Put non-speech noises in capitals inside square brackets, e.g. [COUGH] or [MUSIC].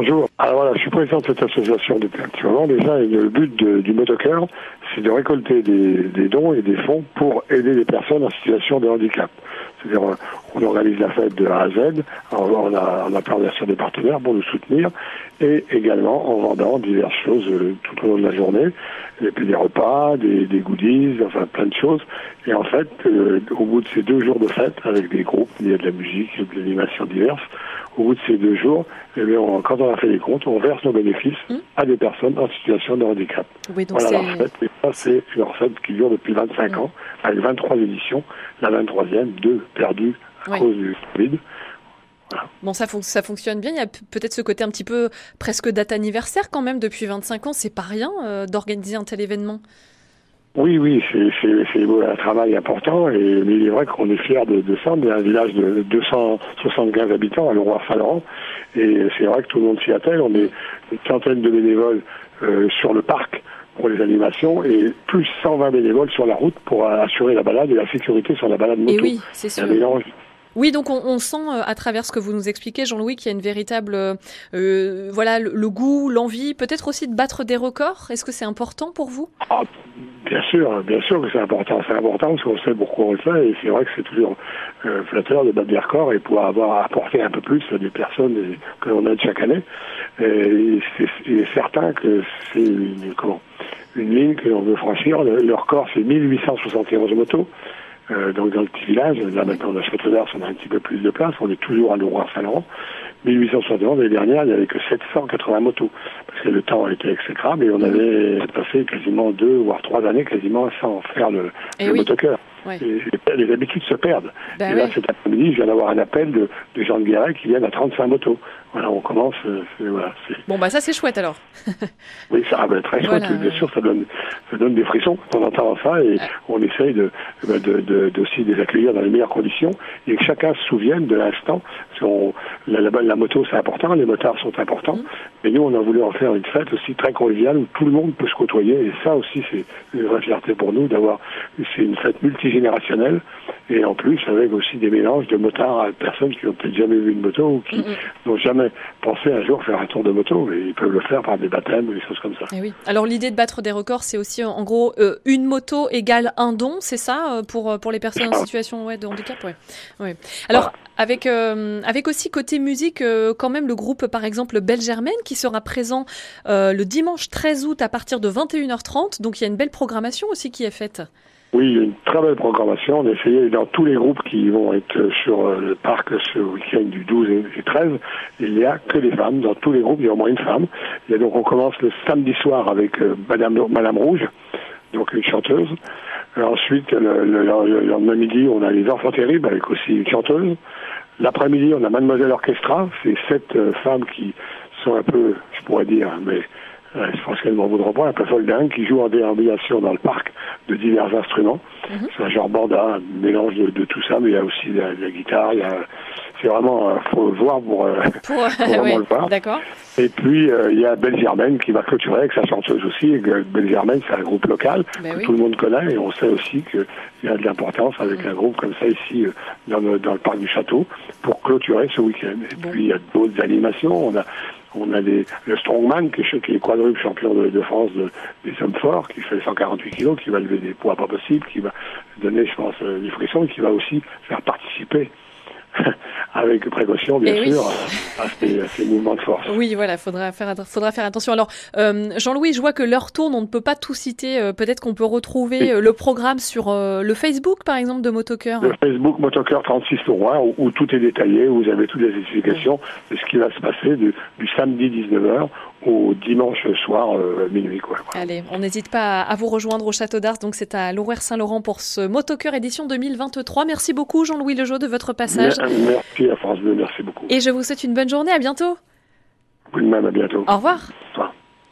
bonjour. Alors voilà, je suis président de cette association depuis moment déjà et le but du motocar, c'est de récolter des, dons et des fonds pour aider les personnes en situation de handicap. C'est-à-dire, euh, on organise la fête de A à Z, on a, on a plein des partenaires pour nous soutenir, et également en vendant diverses choses euh, tout au long de la journée, des repas, des, goodies, enfin plein de choses. Et en fait, euh, au bout de ces deux jours de fête, avec des groupes, il y a de la musique, de l'animation diverses, au bout de ces deux jours, eh bien, quand on a fait les comptes, on verse nos bénéfices hmm. à des personnes en situation de handicap. Oui, donc voilà la recette. Et ça, c'est une recette qui dure depuis 25 hmm. ans, avec 23 éditions. La 23e, deux perdues à cause du Covid. Bon, ça, ça fonctionne bien. Il y a peut-être ce côté un petit peu presque date anniversaire quand même depuis 25 ans. C'est pas rien euh, d'organiser un tel événement. Oui, oui, c'est un travail important, et, mais il est vrai qu'on est fiers de, de ça. On est un village de 275 habitants à Leroy-Saint-Laurent, et c'est vrai que tout le monde s'y attelle. On est une centaine de bénévoles euh, sur le parc pour les animations et plus 120 bénévoles sur la route pour assurer la balade et la sécurité sur la balade moto. Et oui, c'est sûr. Oui, donc on, sent euh, à travers ce que vous nous expliquez, Jean-Louis, qu'il y a une véritable, euh, voilà, le, goût, l'envie, peut-être aussi de battre des records. Est-ce que c'est important pour vous? Ah, Bien sûr, bien sûr que c'est important. C'est important parce qu'on sait pourquoi on le fait et c'est vrai que c'est toujours euh, flatteur de battre des records et pouvoir avoir apporté un peu plus des personnes que l'on aide chaque année. Et c'est certain que c'est une, ligne que l'on veut franchir. Le, record, c'est 1871 motos. Euh, donc dans le petit village. Là maintenant, à Château on a un petit peu plus de place. On est toujours à Leroy-Saint-Laurent. 1871, l'année dernière, il n'y avait que 780 motos. Parce que le temps était exécrable et on avait passé quasiment deux, voire trois années quasiment sans faire le, eh les, habitudes se perdent. Ben et là, cet après-midi, je viens d'avoir un appel de, de Jean de Guéret qui viennent à 35 motos voilà, on commence. Euh, voilà, bon, bah ça c'est chouette alors. [LAUGHS] oui, ça, ah, très chouette. Bien sûr, ça donne, ça donne des frissons quand on entend ça et on essaye de, bah, de, de, aussi de les accueillir dans les meilleures conditions et que chacun se souvienne de l'instant. La, la, la, moto c'est important, les motards sont importants, mm. mais nous on a voulu en faire une fête aussi très conviviale où tout le monde peut se côtoyer et ça aussi c'est une vraie fierté pour nous d'avoir. C'est une fête multigénérationnelle et en plus avec aussi des mélanges de motards à personnes qui n'ont peut-être jamais vu une moto ou qui mm, n'ont jamais penser un jour faire un tour de moto, mais ils peuvent le faire par des baptêmes ou des choses comme ça. Et eh oui. Alors l'idée de battre des records, c'est aussi en gros euh, une moto égale un don, c'est ça euh, pour pour les personnes en situation ouais, de handicap, ouais. ouais. Alors avec euh, avec aussi côté musique, quand même le groupe par exemple Belle Germaine qui sera présent le dimanche 13 août à partir de 21h30. Donc il y a une belle programmation aussi qui est faite. Oui, une très belle programmation. On a essayé dans tous les groupes qui vont être sur euh, le parc ce week-end du 12 et 13. Il n'y a que des femmes. Dans tous les groupes, il y a au moins une femme. Et donc on commence le samedi soir avec euh, Madame, Madame Rouge, donc une chanteuse. ensuite, le, le, lendemain midi, on a les Enfants Terribles avec aussi une chanteuse. L'après-midi, on a Mademoiselle Orchestra. C'est sept euh, femmes qui sont un peu, je pourrais dire, mais je pense m'en voudront pas, un peu folle dingue, qui joue en déambulation dans le parc de divers instruments. Mhm. C'est un genre banda, un mélange de, tout ça, mais il y a aussi de la, guitare, il y a c'est vraiment, il faut le voir pour, euh, [LAUGHS] pour, vraiment le voir. D'accord. Et puis, euh, il y a Belle Germaine qui va clôturer avec sa chanteuse aussi. Belle Germaine, c'est un groupe local ben que tout le monde connaît et on sait aussi qu'il y a de l'importance avec un groupe comme ça ici euh, dans, le, dans le parc du château pour clôturer ce week-end. Et puis, il y a d'autres animations. On a on a des, le Strongman, qui est, qui est quadruple champion de, France des hommes forts, qui fait 148 kilos, qui va lever des poids pas possibles, qui va donner, je pense, des frissons, et qui va aussi faire participer avec précaution, bien eh sûr, à, ces, mouvements de force. Oui, voilà, faudra faire, faudra faire attention. Alors, euh, Jean-Louis, je vois que l'heure tourne, on ne peut pas tout citer. Euh, peut-être qu'on peut retrouver euh, le programme sur le Facebook, par exemple, de Motoker. Le Facebook Motoker 36 Tournois, où, où, tout est détaillé, où vous avez toutes les explications de ce qui va se passer du, du samedi 19h au dimanche soir minuit. Quoi, Allez, on n'hésite pas à, vous rejoindre au Château d'Ars, donc c'est à Louroir-Saint-Laurent pour ce Motoker édition 2023. Merci beaucoup Jean-Louis Lejeau de votre passage. Merci à France 2, merci beaucoup. Et je vous souhaite une bonne journée, à bientôt. Vous de même, à bientôt. Au revoir. Au revoir.